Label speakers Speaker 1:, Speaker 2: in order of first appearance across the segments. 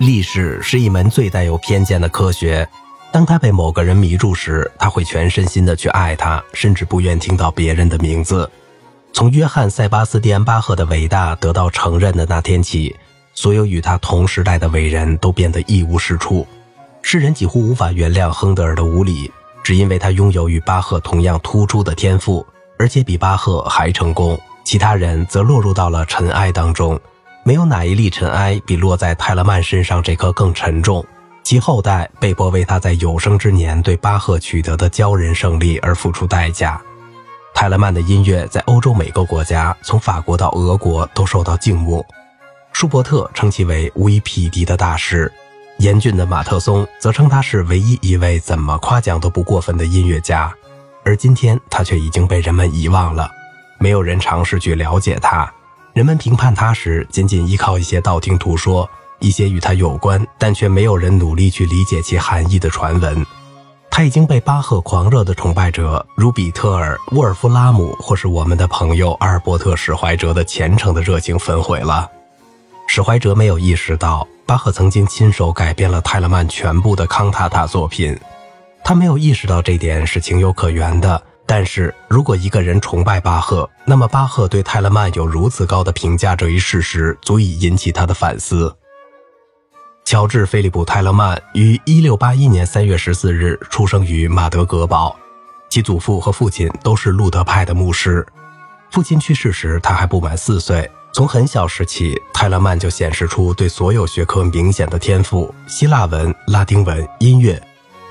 Speaker 1: 历史是一门最带有偏见的科学。当他被某个人迷住时，他会全身心的去爱他，甚至不愿听到别人的名字。从约翰·塞巴斯蒂安·巴赫的伟大得到承认的那天起，所有与他同时代的伟人都变得一无是处。世人几乎无法原谅亨德尔的无礼，只因为他拥有与巴赫同样突出的天赋，而且比巴赫还成功。其他人则落入到了尘埃当中，没有哪一粒尘埃比落在泰勒曼身上这颗更沉重。其后代被迫为他在有生之年对巴赫取得的骄人胜利而付出代价。泰勒曼的音乐在欧洲每个国家，从法国到俄国都受到敬慕。舒伯特称其为无以匹敌的大师，严峻的马特松则称他是唯一一位怎么夸奖都不过分的音乐家。而今天，他却已经被人们遗忘了，没有人尝试去了解他。人们评判他时，仅仅依靠一些道听途说。一些与他有关，但却没有人努力去理解其含义的传闻。他已经被巴赫狂热的崇拜者如比特尔、沃尔夫拉姆，或是我们的朋友阿尔伯特史怀哲的虔诚的热情焚毁了。史怀哲没有意识到，巴赫曾经亲手改编了泰勒曼全部的康塔塔作品。他没有意识到这点是情有可原的。但是如果一个人崇拜巴赫，那么巴赫对泰勒曼有如此高的评价这一事实，足以引起他的反思。乔治·菲利普·泰勒曼于1681年3月14日出生于马德格堡，其祖父和父亲都是路德派的牧师。父亲去世时，他还不满四岁。从很小时起，泰勒曼就显示出对所有学科明显的天赋：希腊文、拉丁文、音乐。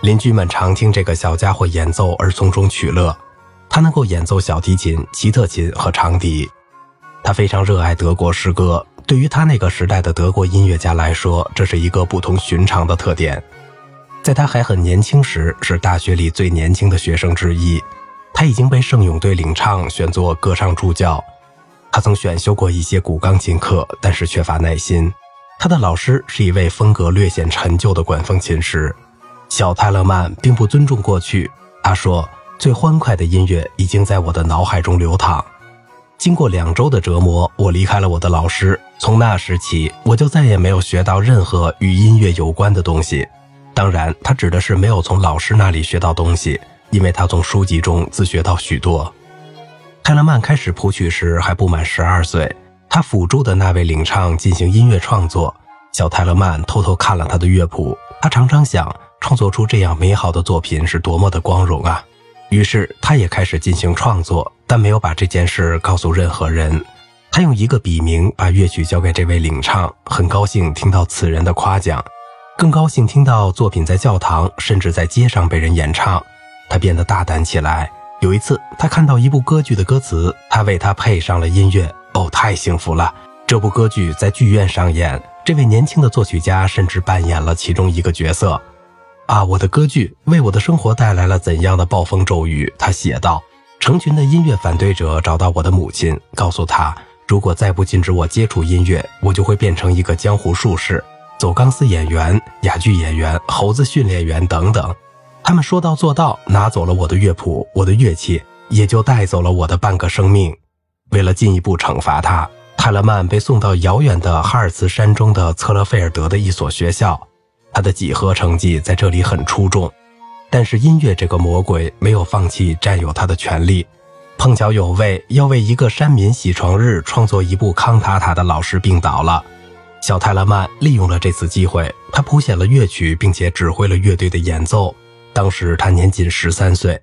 Speaker 1: 邻居们常听这个小家伙演奏而从中取乐。他能够演奏小提琴、奇特琴和长笛。他非常热爱德国诗歌。对于他那个时代的德国音乐家来说，这是一个不同寻常的特点。在他还很年轻时，是大学里最年轻的学生之一。他已经被圣咏队领唱，选作歌唱助教。他曾选修过一些古钢琴课，但是缺乏耐心。他的老师是一位风格略显陈旧的管风琴师。小泰勒曼并不尊重过去。他说：“最欢快的音乐已经在我的脑海中流淌。”经过两周的折磨，我离开了我的老师。从那时起，我就再也没有学到任何与音乐有关的东西。当然，他指的是没有从老师那里学到东西，因为他从书籍中自学到许多。泰勒曼开始谱曲时还不满十二岁，他辅助的那位领唱进行音乐创作。小泰勒曼偷偷看了他的乐谱，他常常想，创作出这样美好的作品是多么的光荣啊！于是，他也开始进行创作。但没有把这件事告诉任何人。他用一个笔名把乐曲交给这位领唱，很高兴听到此人的夸奖，更高兴听到作品在教堂甚至在街上被人演唱。他变得大胆起来。有一次，他看到一部歌剧的歌词，他为他配上了音乐。哦，太幸福了！这部歌剧在剧院上演，这位年轻的作曲家甚至扮演了其中一个角色。啊，我的歌剧为我的生活带来了怎样的暴风骤雨？他写道。成群的音乐反对者找到我的母亲，告诉她，如果再不禁止我接触音乐，我就会变成一个江湖术士、走钢丝演员、哑剧演员、猴子训练员等等。他们说到做到，拿走了我的乐谱、我的乐器，也就带走了我的半个生命。为了进一步惩罚他，泰勒曼被送到遥远的哈尔茨山中的策勒菲尔德的一所学校，他的几何成绩在这里很出众。但是音乐这个魔鬼没有放弃占有他的权利。碰巧有位要为一个山民洗床日创作一部康塔塔的老师病倒了，小泰勒曼利用了这次机会，他谱写了乐曲，并且指挥了乐队的演奏。当时他年仅十三岁，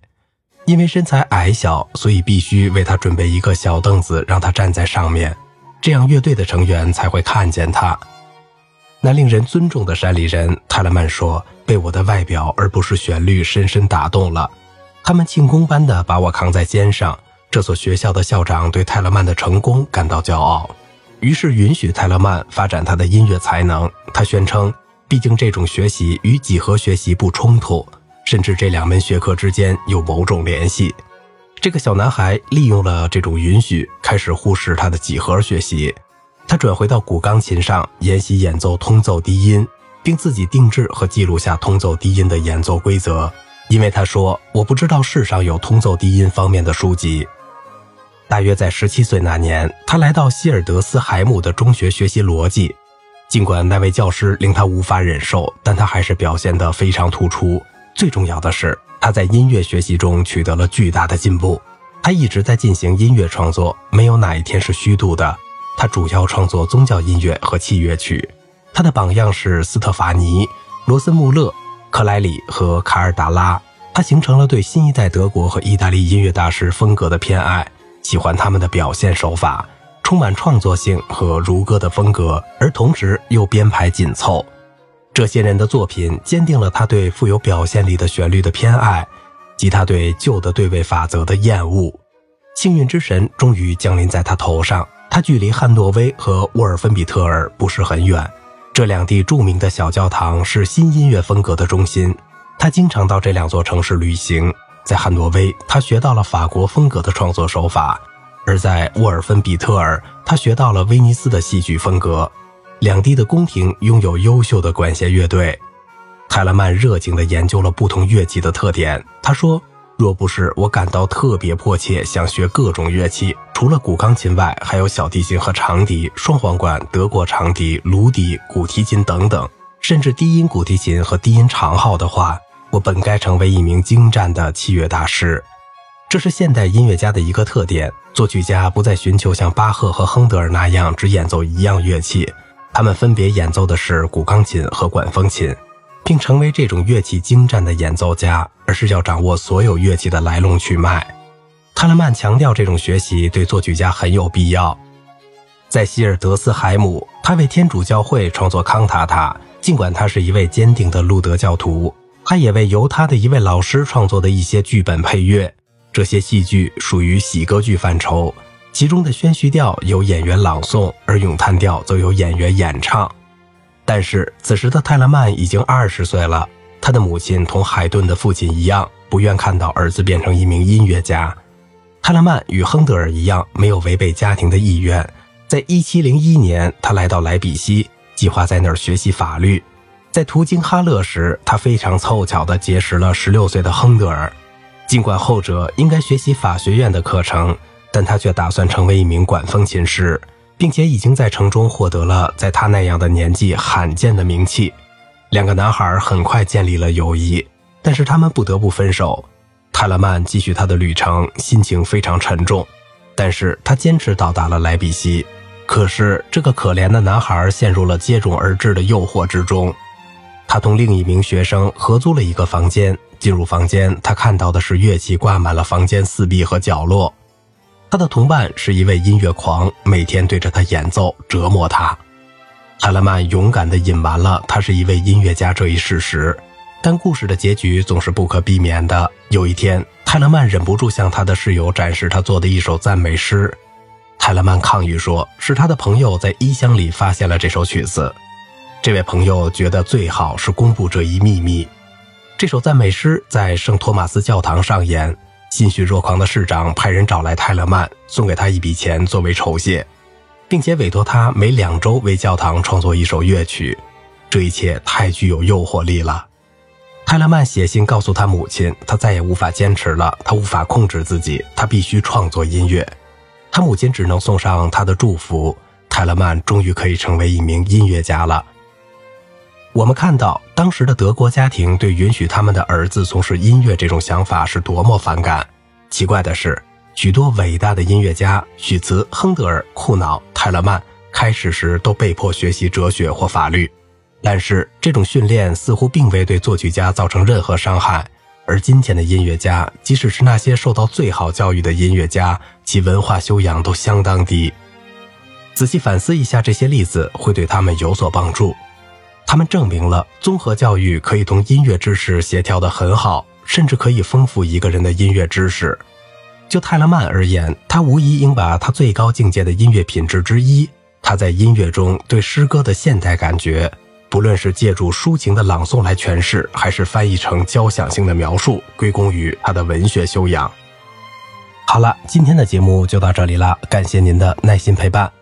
Speaker 1: 因为身材矮小，所以必须为他准备一个小凳子，让他站在上面，这样乐队的成员才会看见他。那令人尊重的山里人，泰勒曼说。被我的外表而不是旋律深深打动了，他们庆功般的把我扛在肩上。这所学校的校长对泰勒曼的成功感到骄傲，于是允许泰勒曼发展他的音乐才能。他宣称，毕竟这种学习与几何学习不冲突，甚至这两门学科之间有某种联系。这个小男孩利用了这种允许，开始忽视他的几何学习。他转回到古钢琴上研习演奏通奏低音。并自己定制和记录下通奏低音的演奏规则，因为他说：“我不知道世上有通奏低音方面的书籍。”大约在十七岁那年，他来到希尔德斯海姆的中学学习逻辑。尽管那位教师令他无法忍受，但他还是表现得非常突出。最重要的是，他在音乐学习中取得了巨大的进步。他一直在进行音乐创作，没有哪一天是虚度的。他主要创作宗教音乐和器乐曲。他的榜样是斯特法尼、罗森穆勒、克莱里和卡尔达拉。他形成了对新一代德国和意大利音乐大师风格的偏爱，喜欢他们的表现手法。充满创作性和如歌的风格，而同时又编排紧凑。这些人的作品坚定了他对富有表现力的旋律的偏爱，及他对旧的对位法则的厌恶。幸运之神终于降临在他头上。他距离汉诺威和沃尔芬比特尔不是很远，这两地著名的小教堂是新音乐风格的中心。他经常到这两座城市旅行。在汉诺威，他学到了法国风格的创作手法。而在沃尔芬比特尔，他学到了威尼斯的戏剧风格。两地的宫廷拥有优秀的管弦乐队。泰勒曼热情地研究了不同乐器的特点。他说：“若不是我感到特别迫切想学各种乐器，除了古钢琴外，还有小提琴和长笛、双簧管、德国长笛、芦笛、古提琴等等，甚至低音古提琴和低音长号的话，我本该成为一名精湛的器乐大师。”这是现代音乐家的一个特点。作曲家不再寻求像巴赫和亨德尔那样只演奏一样乐器，他们分别演奏的是古钢琴和管风琴，并成为这种乐器精湛的演奏家，而是要掌握所有乐器的来龙去脉。泰勒曼强调，这种学习对作曲家很有必要。在希尔德斯海姆，他为天主教会创作康塔塔，尽管他是一位坚定的路德教徒，他也为由他的一位老师创作的一些剧本配乐。这些戏剧属于喜歌剧范畴，其中的宣叙调由演员朗诵，而咏叹调则由演员演唱。但是此时的泰勒曼已经二十岁了，他的母亲同海顿的父亲一样，不愿看到儿子变成一名音乐家。泰勒曼与亨德尔一样，没有违背家庭的意愿。在一七零一年，他来到莱比锡，计划在那儿学习法律。在途经哈勒时，他非常凑巧地结识了十六岁的亨德尔。尽管后者应该学习法学院的课程，但他却打算成为一名管风琴师，并且已经在城中获得了在他那样的年纪罕见的名气。两个男孩很快建立了友谊，但是他们不得不分手。泰勒曼继续他的旅程，心情非常沉重，但是他坚持到达了莱比锡。可是这个可怜的男孩陷入了接踵而至的诱惑之中，他同另一名学生合租了一个房间。进入房间，他看到的是乐器挂满了房间四壁和角落。他的同伴是一位音乐狂，每天对着他演奏，折磨他。泰勒曼勇敢地隐瞒了他是一位音乐家这一事实，但故事的结局总是不可避免的。有一天，泰勒曼忍不住向他的室友展示他做的一首赞美诗。泰勒曼抗议说，是他的朋友在衣箱里发现了这首曲子。这位朋友觉得最好是公布这一秘密。这首赞美诗在圣托马斯教堂上演，心绪若狂的市长派人找来泰勒曼，送给他一笔钱作为酬谢，并且委托他每两周为教堂创作一首乐曲。这一切太具有诱惑力了。泰勒曼写信告诉他母亲，他再也无法坚持了，他无法控制自己，他必须创作音乐。他母亲只能送上他的祝福，泰勒曼终于可以成为一名音乐家了。我们看到当时的德国家庭对允许他们的儿子从事音乐这种想法是多么反感。奇怪的是，许多伟大的音乐家许茨、亨德尔、库瑙、泰勒曼开始时都被迫学习哲学或法律，但是这种训练似乎并未对作曲家造成任何伤害。而今天的音乐家，即使是那些受到最好教育的音乐家，其文化修养都相当低。仔细反思一下这些例子，会对他们有所帮助。他们证明了综合教育可以同音乐知识协调得很好，甚至可以丰富一个人的音乐知识。就泰勒曼而言，他无疑应把他最高境界的音乐品质之一——他在音乐中对诗歌的现代感觉，不论是借助抒情的朗诵来诠释，还是翻译成交响性的描述，归功于他的文学修养。好了，今天的节目就到这里了，感谢您的耐心陪伴。